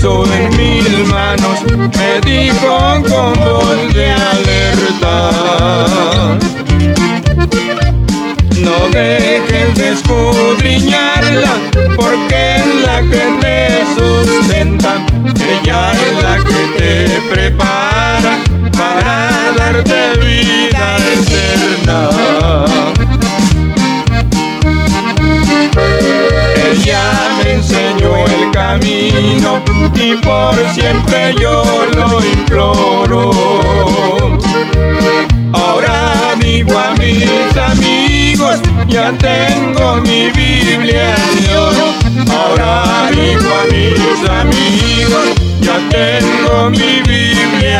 puso en mis manos, me dijo con voz de alerta. No dejes de escudriñarla, porque es la que te sustenta. Ella es la que y por siempre yo lo imploro. Ahora digo a mis amigos, ya tengo mi Biblia de. Ahora digo a mis amigos, ya tengo mi Biblia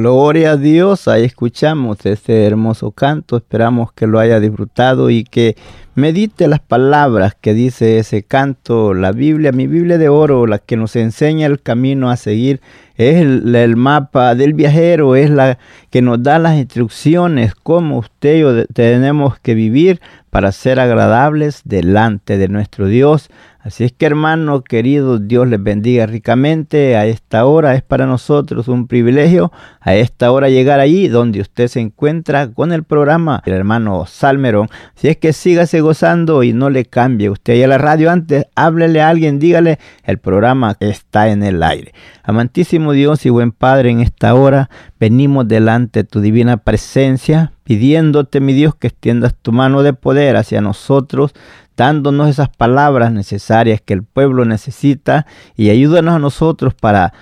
Gloria a Dios, ahí escuchamos este hermoso canto, esperamos que lo haya disfrutado y que medite las palabras que dice ese canto, la Biblia, mi Biblia de oro, la que nos enseña el camino a seguir, es el, el mapa del viajero, es la que nos da las instrucciones, cómo usted y yo tenemos que vivir para ser agradables delante de nuestro Dios. Así es que hermano querido, Dios les bendiga ricamente. A esta hora es para nosotros un privilegio, a esta hora llegar allí donde usted se encuentra con el programa, el hermano Salmerón. Si es que sígase gozando y no le cambie usted y a la radio antes, háblele a alguien, dígale, el programa está en el aire. Amantísimo Dios y buen Padre, en esta hora venimos delante de tu divina presencia, pidiéndote, mi Dios, que extiendas tu mano de poder hacia nosotros, dándonos esas palabras necesarias que el pueblo necesita y ayúdanos a nosotros para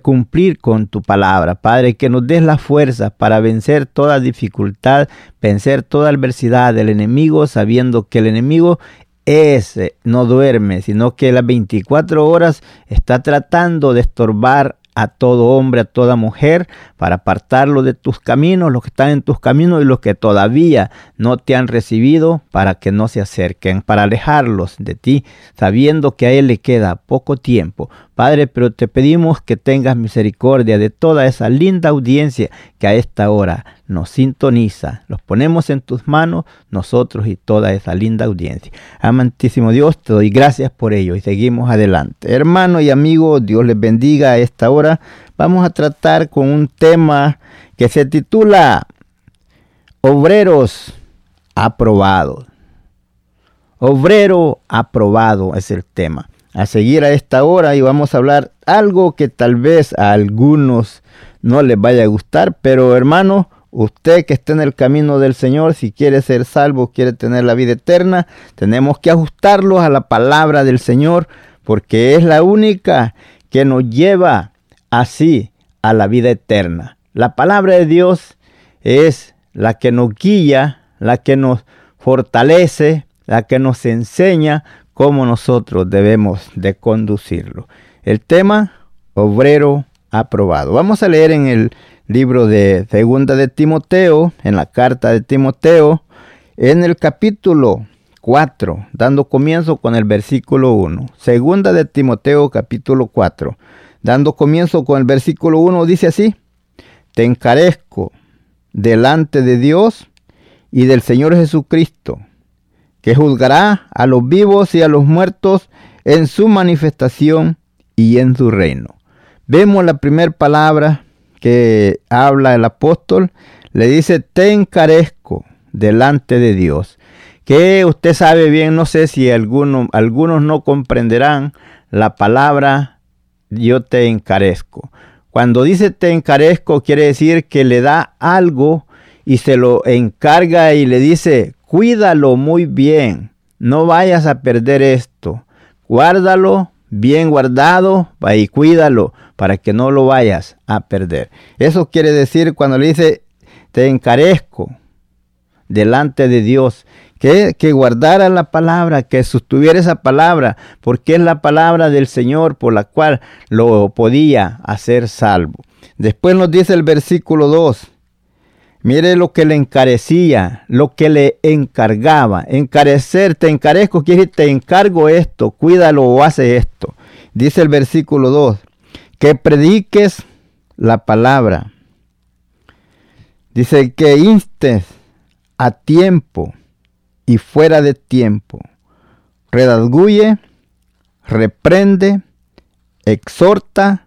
cumplir con tu palabra. Padre, que nos des la fuerza para vencer toda dificultad, vencer toda adversidad del enemigo, sabiendo que el enemigo es, no duerme, sino que las 24 horas está tratando de estorbar a todo hombre, a toda mujer, para apartarlo de tus caminos, los que están en tus caminos y los que todavía no te han recibido, para que no se acerquen, para alejarlos de ti, sabiendo que a Él le queda poco tiempo. Padre, pero te pedimos que tengas misericordia de toda esa linda audiencia que a esta hora nos sintoniza. Los ponemos en tus manos, nosotros y toda esa linda audiencia. Amantísimo Dios, te doy gracias por ello y seguimos adelante. Hermano y amigo, Dios les bendiga a esta hora. Vamos a tratar con un tema que se titula Obreros aprobados. Obrero aprobado es el tema a seguir a esta hora y vamos a hablar algo que tal vez a algunos no les vaya a gustar, pero hermano, usted que está en el camino del Señor, si quiere ser salvo, quiere tener la vida eterna, tenemos que ajustarlos a la palabra del Señor, porque es la única que nos lleva así a la vida eterna. La palabra de Dios es la que nos guía, la que nos fortalece, la que nos enseña cómo nosotros debemos de conducirlo. El tema, obrero aprobado. Vamos a leer en el libro de Segunda de Timoteo, en la carta de Timoteo, en el capítulo 4, dando comienzo con el versículo 1. Segunda de Timoteo capítulo 4, dando comienzo con el versículo 1, dice así, te encarezco delante de Dios y del Señor Jesucristo, que juzgará a los vivos y a los muertos en su manifestación y en su reino. Vemos la primera palabra que habla el apóstol, le dice, te encarezco delante de Dios. Que usted sabe bien, no sé si algunos, algunos no comprenderán la palabra yo te encarezco. Cuando dice te encarezco quiere decir que le da algo y se lo encarga y le dice, cuídalo muy bien, no vayas a perder esto, guárdalo bien guardado y cuídalo para que no lo vayas a perder. Eso quiere decir cuando le dice, te encarezco delante de Dios, que, que guardara la palabra, que sostuviera esa palabra, porque es la palabra del Señor por la cual lo podía hacer salvo. Después nos dice el versículo 2, Mire lo que le encarecía, lo que le encargaba. Encarecer, te encarezco, quiere decir, te encargo esto, cuídalo o hace esto. Dice el versículo 2, que prediques la palabra. Dice que instes a tiempo y fuera de tiempo. Redadguye, reprende, exhorta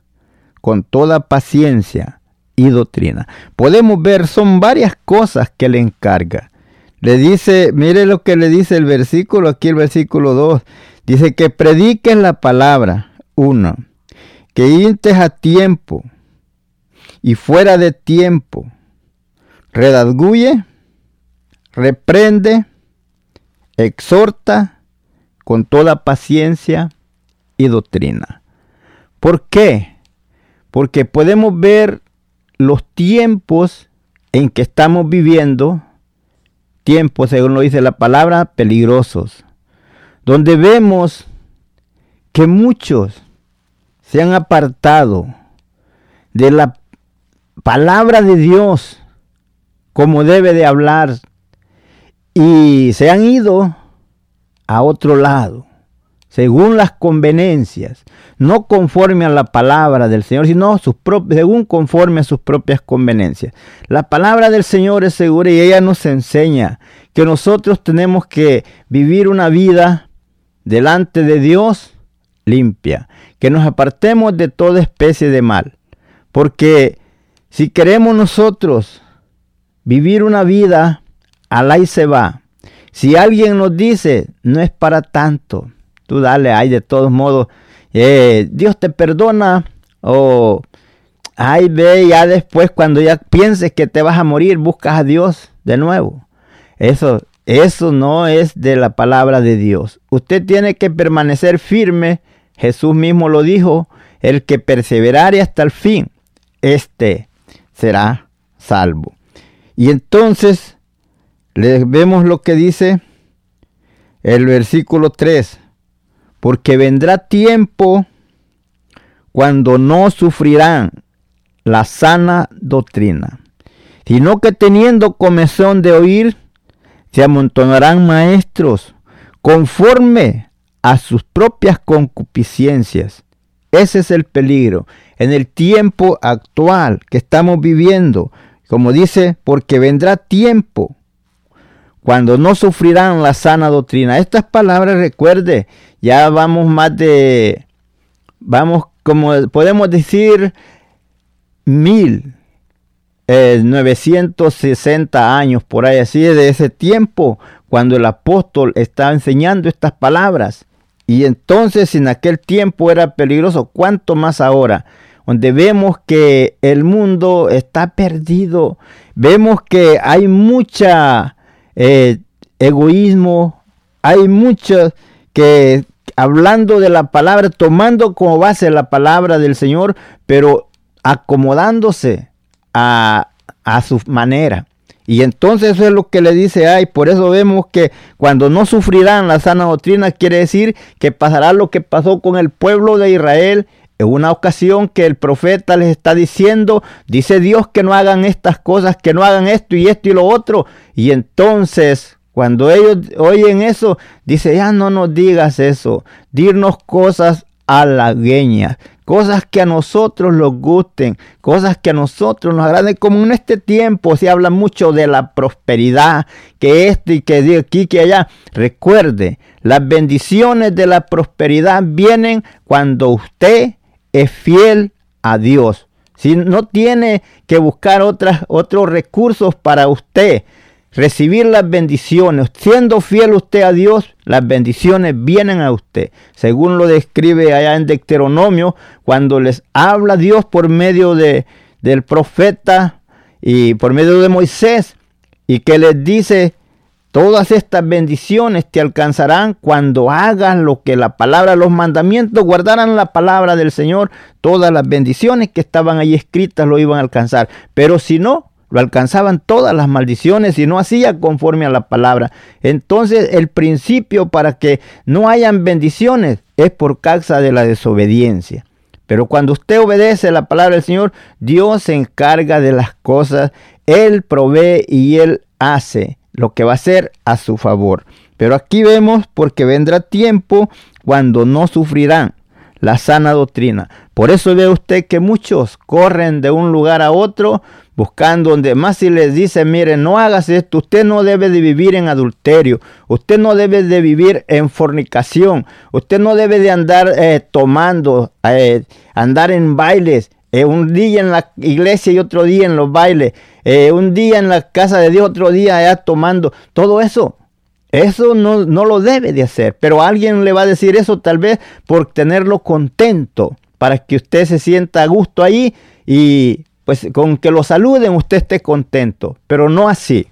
con toda paciencia y doctrina. Podemos ver, son varias cosas que le encarga. Le dice, mire lo que le dice el versículo, aquí el versículo 2. Dice que prediques la palabra, uno. Que intes a tiempo y fuera de tiempo. Redadguye, reprende, exhorta con toda paciencia y doctrina. ¿Por qué? Porque podemos ver los tiempos en que estamos viviendo, tiempos, según lo dice la palabra, peligrosos, donde vemos que muchos se han apartado de la palabra de Dios como debe de hablar y se han ido a otro lado, según las conveniencias, no conforme a la palabra del Señor, sino según conforme a sus propias conveniencias. La palabra del Señor es segura y ella nos enseña que nosotros tenemos que vivir una vida delante de Dios limpia, que nos apartemos de toda especie de mal, porque si queremos nosotros vivir una vida al ahí se va. Si alguien nos dice, no es para tanto, tú dale, ahí de todos modos, eh, Dios te perdona o ay ve ya después cuando ya pienses que te vas a morir, buscas a Dios de nuevo. Eso, eso no es de la palabra de Dios. Usted tiene que permanecer firme. Jesús mismo lo dijo, el que perseverare hasta el fin, este será salvo. Y entonces le vemos lo que dice el versículo 3. Porque vendrá tiempo cuando no sufrirán la sana doctrina, sino que teniendo comezón de oír, se amontonarán maestros conforme a sus propias concupiscencias. Ese es el peligro en el tiempo actual que estamos viviendo. Como dice, porque vendrá tiempo cuando no sufrirán la sana doctrina. Estas palabras, recuerde, ya vamos más de, vamos, como podemos decir, mil. Eh, 960 años por ahí, así de ese tiempo, cuando el apóstol estaba enseñando estas palabras. Y entonces en aquel tiempo era peligroso, ¿cuánto más ahora? Donde vemos que el mundo está perdido, vemos que hay mucha eh, egoísmo, hay muchos que hablando de la palabra, tomando como base la palabra del Señor, pero acomodándose a, a su manera. Y entonces eso es lo que le dice ay, por eso vemos que cuando no sufrirán la sana doctrina, quiere decir que pasará lo que pasó con el pueblo de Israel en una ocasión que el profeta les está diciendo, dice Dios que no hagan estas cosas, que no hagan esto y esto y lo otro. Y entonces Cuando ellos oyen eso, dice, ya no nos digas eso, dirnos cosas halagüeñas, cosas que a nosotros nos gusten, cosas que a nosotros nos agraden, como en este tiempo se habla mucho de la prosperidad, que esto y que de aquí, que allá. Recuerde, las bendiciones de la prosperidad vienen cuando usted es fiel a Dios. Si no tiene que buscar otros recursos para usted recibir las bendiciones, siendo fiel usted a Dios, las bendiciones vienen a usted. Según lo describe allá en Deuteronomio, cuando les habla Dios por medio de, del profeta y por medio de Moisés, y que les dice, Todas estas bendiciones te alcanzarán cuando hagas lo que la palabra, los mandamientos, guardaran la palabra del Señor. Todas las bendiciones que estaban ahí escritas lo iban a alcanzar. Pero si no, lo alcanzaban todas las maldiciones y no hacía conforme a la palabra. Entonces el principio para que no hayan bendiciones es por causa de la desobediencia. Pero cuando usted obedece la palabra del Señor, Dios se encarga de las cosas, Él provee y Él hace lo que va a ser a su favor. Pero aquí vemos porque vendrá tiempo cuando no sufrirán la sana doctrina. Por eso ve usted que muchos corren de un lugar a otro buscando donde más si les dice, mire, no hagas esto, usted no debe de vivir en adulterio, usted no debe de vivir en fornicación, usted no debe de andar eh, tomando, eh, andar en bailes, eh, un día en la iglesia y otro día en los bailes, eh, un día en la casa de Dios, otro día allá tomando, todo eso. Eso no, no lo debe de hacer, pero alguien le va a decir eso tal vez por tenerlo contento, para que usted se sienta a gusto ahí y pues con que lo saluden usted esté contento, pero no así.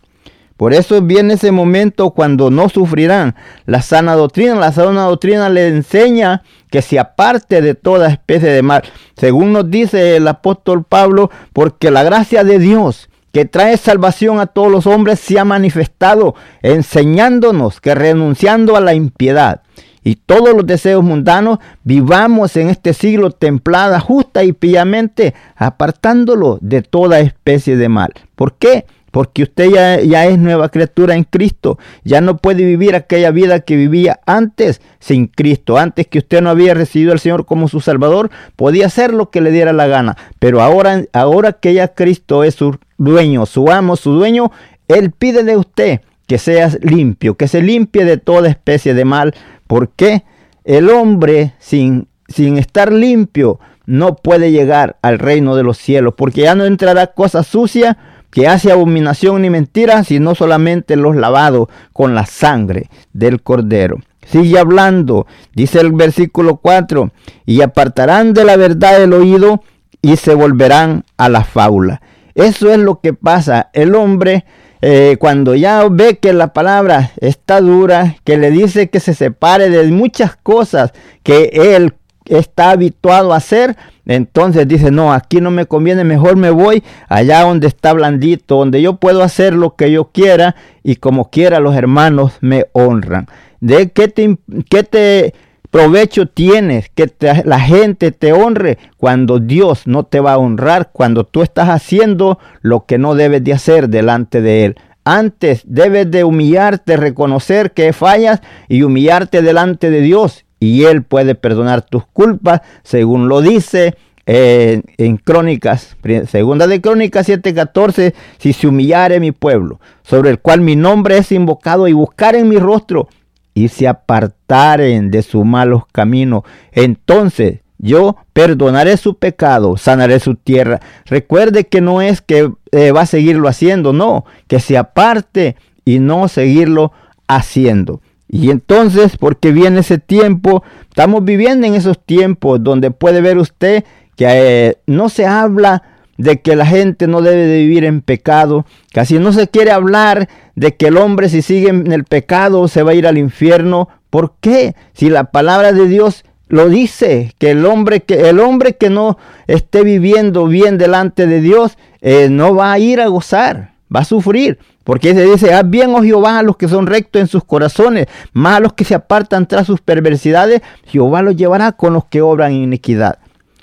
Por eso viene ese momento cuando no sufrirán la sana doctrina. La sana doctrina le enseña que se aparte de toda especie de mal. Según nos dice el apóstol Pablo, porque la gracia de Dios que trae salvación a todos los hombres se ha manifestado, enseñándonos que renunciando a la impiedad y todos los deseos mundanos, vivamos en este siglo templada, justa y piamente, apartándolo de toda especie de mal. ¿Por qué? Porque usted ya, ya, es nueva criatura en Cristo. Ya no puede vivir aquella vida que vivía antes sin Cristo. Antes que usted no había recibido al Señor como su Salvador, podía hacer lo que le diera la gana. Pero ahora, ahora que ya Cristo es su dueño, su amo, su dueño, Él pide de usted que sea limpio, que se limpie de toda especie de mal. Porque el hombre sin, sin estar limpio no puede llegar al reino de los cielos, porque ya no entrará cosa sucia que hace abominación ni mentira, sino solamente los lavados con la sangre del cordero. Sigue hablando, dice el versículo 4, y apartarán de la verdad el oído y se volverán a la fábula. Eso es lo que pasa. El hombre, eh, cuando ya ve que la palabra está dura, que le dice que se separe de muchas cosas que él está habituado a hacer, entonces dice, no, aquí no me conviene, mejor me voy allá donde está blandito, donde yo puedo hacer lo que yo quiera y como quiera los hermanos me honran. ¿De qué te, qué te provecho tienes que la gente te honre cuando Dios no te va a honrar, cuando tú estás haciendo lo que no debes de hacer delante de Él? Antes debes de humillarte, reconocer que fallas y humillarte delante de Dios y Él puede perdonar tus culpas, según lo dice eh, en Crónicas, segunda de Crónicas 7:14, si se humillare mi pueblo, sobre el cual mi nombre es invocado, y buscar en mi rostro, y se apartaren de sus malos caminos, entonces yo perdonaré su pecado, sanaré su tierra. Recuerde que no es que eh, va a seguirlo haciendo, no, que se aparte y no seguirlo haciendo. Y entonces, porque viene ese tiempo, estamos viviendo en esos tiempos donde puede ver usted que eh, no se habla de que la gente no debe de vivir en pecado, casi no se quiere hablar de que el hombre si sigue en el pecado se va a ir al infierno. ¿Por qué? Si la palabra de Dios lo dice, que el hombre que, el hombre que no esté viviendo bien delante de Dios eh, no va a ir a gozar, va a sufrir. Porque se dice, haz bien, oh Jehová, a los que son rectos en sus corazones, más a los que se apartan tras sus perversidades, Jehová los llevará con los que obran iniquidad.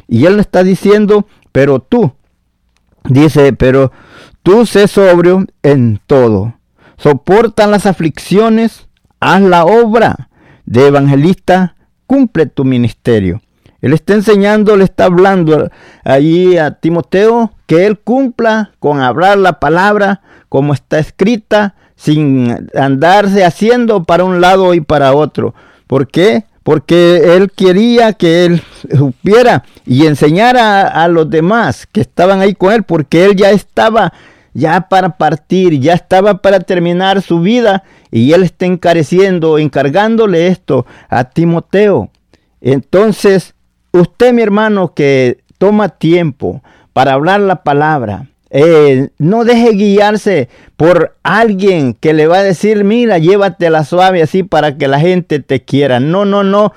Y él está diciendo, pero tú, dice, pero tú sé sobrio en todo. soportan las aflicciones, haz la obra de evangelista, cumple tu ministerio. Él está enseñando, le está hablando allí a Timoteo que él cumpla con hablar la palabra como está escrita, sin andarse haciendo para un lado y para otro. ¿Por qué? Porque él quería que él supiera y enseñara a, los demás que estaban ahí con él, porque él ya estaba ya para partir, ya estaba para terminar su vida y él está encareciendo, encargándole esto a Timoteo. Entonces, usted, mi hermano, que toma tiempo para hablar la palabra, eh, no deje guiarse por alguien que le va a decir, mira, llévatela suave así para que la gente te quiera. No, no, no.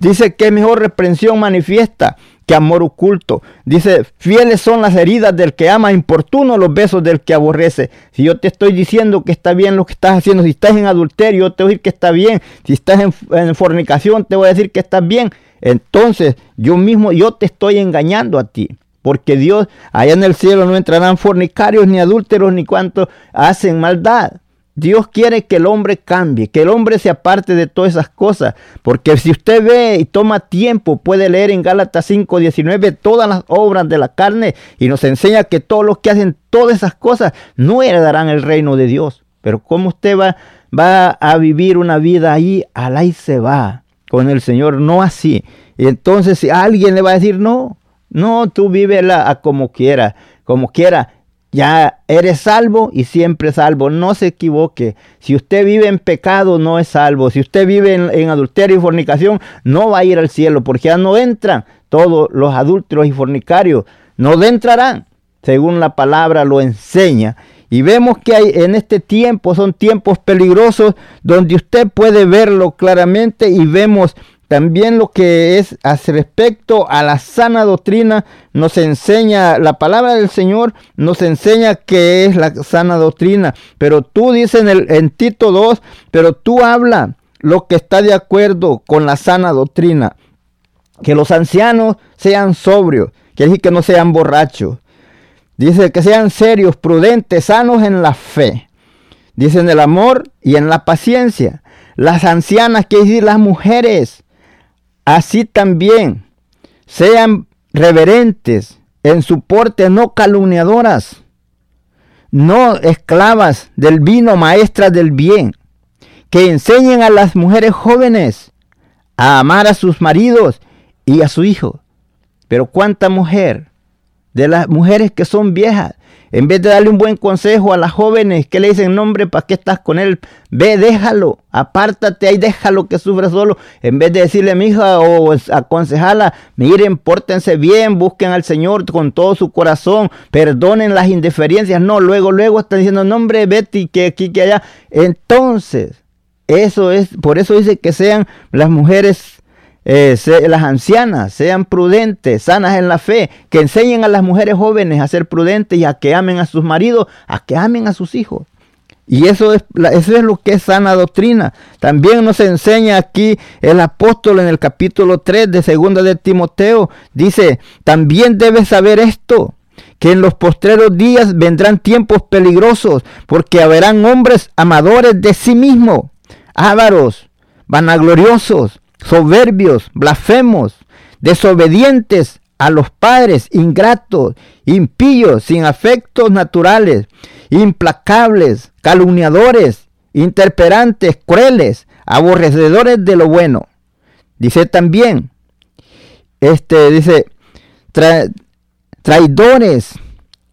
Dice que mejor reprensión manifiesta que amor oculto. Dice, fieles son las heridas del que ama, importuno los besos del que aborrece. Si yo te estoy diciendo que está bien lo que estás haciendo, si estás en adulterio, te voy a decir que está bien. Si estás en, en fornicación, te voy a decir que está bien. Entonces yo mismo, yo te estoy engañando a ti. Porque Dios, allá en el cielo no entrarán fornicarios, ni adúlteros, ni cuantos hacen maldad. Dios quiere que el hombre cambie, que el hombre se aparte de todas esas cosas. Porque si usted ve y toma tiempo, puede leer en Gálatas 5:19 todas las obras de la carne y nos enseña que todos los que hacen todas esas cosas no heredarán el reino de Dios. Pero ¿cómo usted va, va a vivir una vida ahí? Al se va con el Señor, no así. Y entonces si alguien le va a decir, no, no, tú vívela a como quiera, como quiera. Ya eres salvo y siempre salvo. No se equivoque. Si usted vive en pecado, no es salvo. Si usted vive en, adulterio y fornicación, no va a ir al cielo, porque ya no entran todos los adúlteros y fornicarios. No entrarán, según la palabra lo enseña. Y vemos que hay en este tiempo son tiempos peligrosos donde usted puede verlo claramente y vemos también lo que es respecto a la sana doctrina, nos enseña, la palabra del Señor nos enseña que es la sana doctrina. Pero tú dices en, el, en Tito 2, pero tú habla lo que está de acuerdo con la sana doctrina. Que los ancianos sean sobrios, quiere decir que no sean borrachos, Dice que sean serios, prudentes, sanos en la fe. Dice en el amor y en la paciencia. Las ancianas, que decir las mujeres, así también sean reverentes en su porte, no calumniadoras, no esclavas del vino, maestras del bien, que enseñen a las mujeres jóvenes a amar a sus maridos y a su hijo. Pero cuánta mujer de las mujeres que son viejas. En vez de darle un buen consejo a las jóvenes que le dicen, nombre, ¿para qué estás con él? Ve, déjalo, apártate ahí, déjalo que sufra solo. En vez de decirle, mi hija, o aconsejarla, miren, pórtense bien, busquen al Señor con todo su corazón, perdonen las indiferencias. No, luego, luego están diciendo, nombre, Betty, que aquí, que allá. Entonces, eso es, por eso dice que sean las mujeres eh, las ancianas sean prudentes, sanas en la fe, que enseñen a las mujeres jóvenes a ser prudentes y a que amen a sus maridos, a que amen a sus hijos. Y eso es, eso es lo que es sana doctrina. También nos enseña aquí el apóstol en el capítulo 3 de segunda de Timoteo. Dice, también debes saber esto, que en los postreros días vendrán tiempos peligrosos, porque habrán hombres amadores de sí mismos, ávaros, vanagloriosos, soberbios, blasfemos, desobedientes a los padres, ingratos, impíos, sin afectos naturales, implacables, calumniadores, interperantes, crueles, aborrecedores de lo bueno. Dice también, este dice, traidores,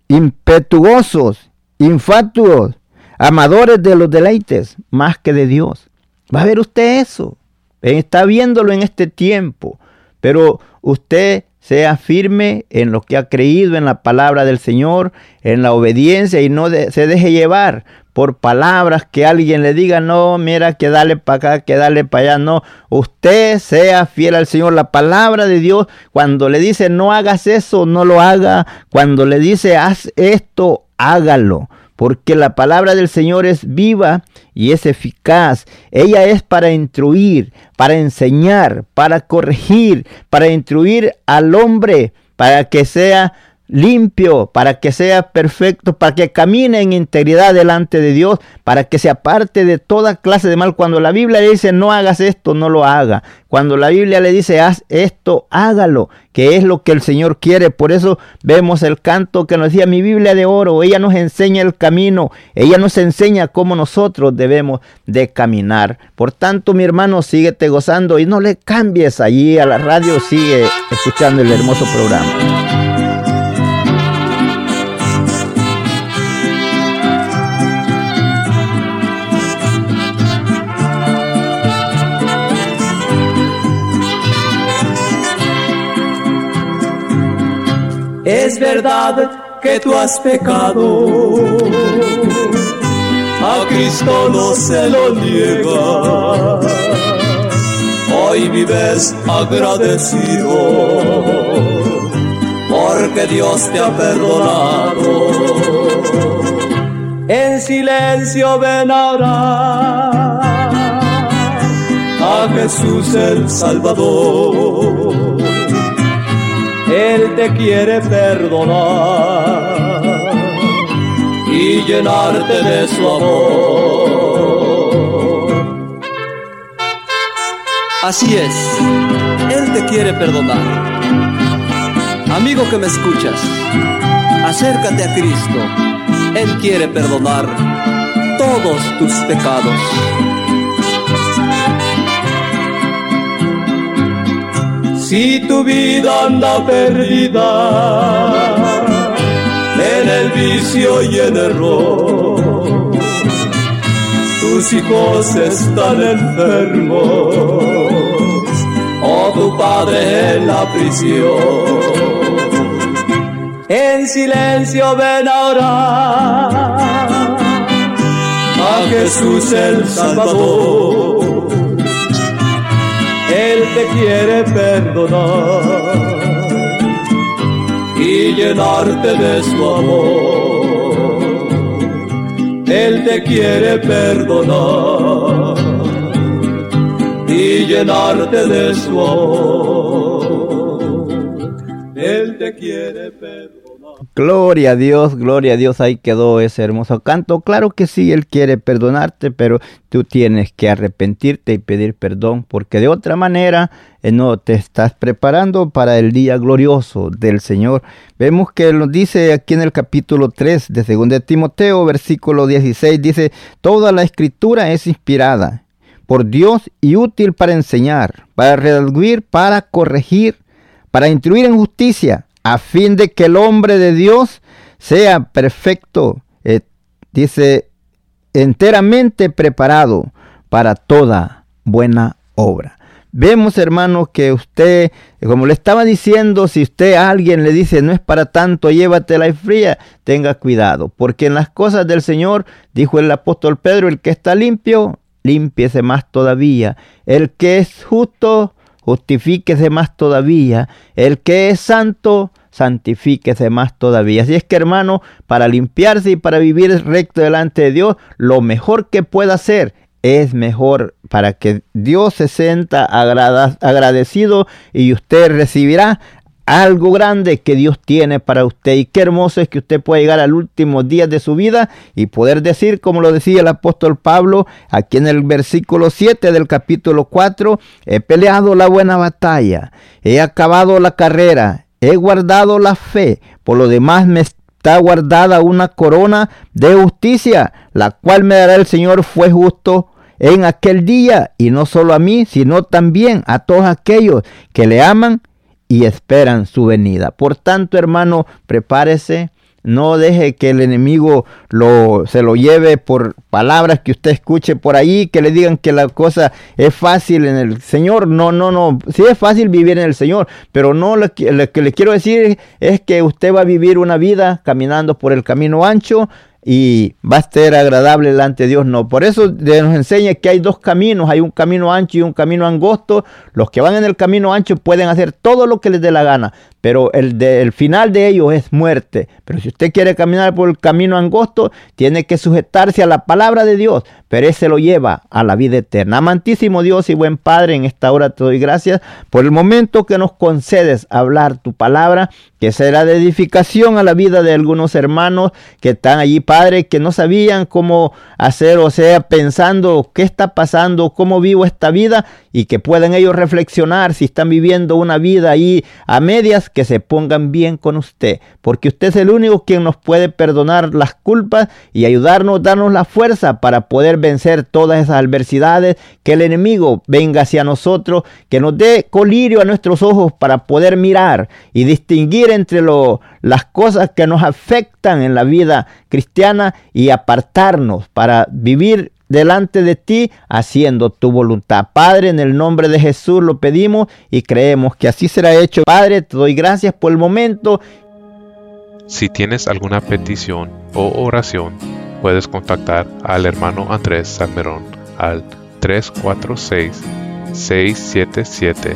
impetuosos, infatuos, amadores de los deleites, más que de Dios. ¿Va a ver usted eso? Está viéndolo en este tiempo, pero usted sea firme en lo que ha creído en la palabra del Señor, en la obediencia y no se deje llevar por palabras que alguien le diga, no, mira, que dale para acá, que dale para allá. No, usted sea fiel al Señor. La palabra de Dios, cuando le dice, no hagas eso, no lo haga. Cuando le dice, haz esto, hágalo porque la palabra del Señor es viva y es eficaz. Ella es para instruir, para enseñar, para corregir, para instruir al hombre, para que sea limpio, para que sea perfecto, para que camine en integridad delante de Dios, para que se aparte de toda clase de mal. Cuando la Biblia le dice no hagas esto, no lo haga. Cuando la Biblia le dice haz esto, hágalo, que es lo que el Señor quiere. Por eso vemos el canto que nos decía mi Biblia de oro. Ella nos enseña el camino, ella nos enseña cómo nosotros debemos de caminar. Por tanto, mi hermano, síguete gozando y no le cambies allí a la radio, sigue escuchando el hermoso programa. Es verdad que tú has pecado, a Cristo no se lo niega. Hoy vives agradecido porque Dios te ha perdonado. En silencio ven a Jesús el Salvador él te quiere perdonar y llenarte de su amor. Así es, Él te quiere perdonar. Amigo que me escuchas, acércate a Cristo. Él quiere perdonar todos tus pecados. Si tu vida anda perdida en el vicio y en error, tus hijos están enfermos o tu padre en la prisión. En silencio ven a orar a Jesús el Salvador te quiere perdonar y llenarte de su amor. Él te quiere perdonar y llenarte de su amor. Él te quiere perdonar. Gloria a Dios, gloria a Dios, ahí quedó ese hermoso canto. Claro que sí, Él quiere perdonarte, pero tú tienes que arrepentirte y pedir perdón, porque de otra manera eh, no te estás preparando para el día glorioso del Señor. Vemos que nos dice aquí en el capítulo 3 de 2 Timoteo, versículo 16, dice, toda la escritura es inspirada por Dios y útil para enseñar, para redarguir, para corregir, para instruir en justicia a fin de que el hombre de Dios sea perfecto, eh, dice, enteramente preparado para toda buena obra. Vemos, hermano, que usted, como le estaba diciendo, si usted a alguien le dice no es para tanto, llévatela y fría, tenga cuidado, porque en las cosas del Señor, dijo el apóstol Pedro, el que está limpio, límpiese más todavía. El que es justo, justifíquese más todavía. El que es santo, santifíquese más todavía. Así es que hermano, para limpiarse y para vivir recto delante de Dios, lo mejor que pueda hacer es mejor para que Dios se sienta agradecido y usted recibirá algo grande que Dios tiene para usted. Y qué hermoso es que usted pueda llegar al último día de su vida y poder decir, como lo decía el apóstol Pablo, aquí en el versículo 7 del capítulo 4, he peleado la buena batalla, he acabado la carrera, he guardado la fe, por lo demás me está guardada una corona de justicia, la cual me dará el Señor fue justo en aquel día, y no solo a mí, sino también a todos aquellos que le aman y esperan su venida. Por tanto, hermano, prepárese. No deje que el enemigo lo, se lo lleve por palabras que usted escuche por ahí, que le digan que la cosa es fácil en el Señor. No, no, no. Sí es fácil vivir en el Señor, pero no lo que, lo que le quiero decir es que usted va a vivir una vida caminando por el camino ancho, y va a ser agradable delante de Dios. No, por eso nos enseña que hay dos caminos, hay un camino ancho y un camino angosto. Los que van en el camino ancho pueden hacer todo lo que les dé la gana, pero el, final de ellos es muerte. Pero si usted quiere caminar por el camino angosto, tiene que sujetarse a la palabra de Dios, pero ese lo lleva a la vida eterna. Amantísimo Dios y buen Padre, en esta hora te doy gracias por el momento que nos concedes hablar tu palabra, que será de edificación a la vida de algunos hermanos que están allí, Padre, que no sabían cómo hacer, o sea, pensando qué está pasando, cómo vivo esta vida y que puedan ellos reflexionar si están viviendo una vida ahí a medias, que se pongan bien con usted, porque usted es el único quien nos puede perdonar las culpas y ayudarnos, darnos la fuerza para poder vencer todas esas adversidades, que el enemigo venga hacia nosotros, que nos dé colirio a nuestros ojos para poder mirar y distinguir entre lo, las cosas que nos afectan en la vida cristiana y apartarnos para vivir delante de ti haciendo tu voluntad. Padre, en el nombre de Jesús lo pedimos y creemos que así será hecho. Padre, te doy gracias por el momento. Si tienes alguna petición o oración, puedes contactar al hermano Andrés Salmerón al 346 677